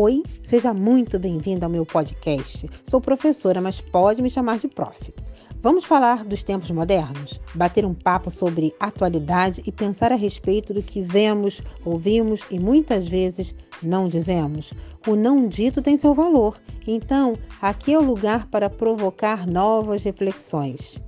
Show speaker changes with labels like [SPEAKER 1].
[SPEAKER 1] Oi, seja muito bem-vindo ao meu podcast. Sou professora, mas pode me chamar de prof. Vamos falar dos tempos modernos? Bater um papo sobre atualidade e pensar a respeito do que vemos, ouvimos e muitas vezes não dizemos? O não dito tem seu valor, então aqui é o lugar para provocar novas reflexões.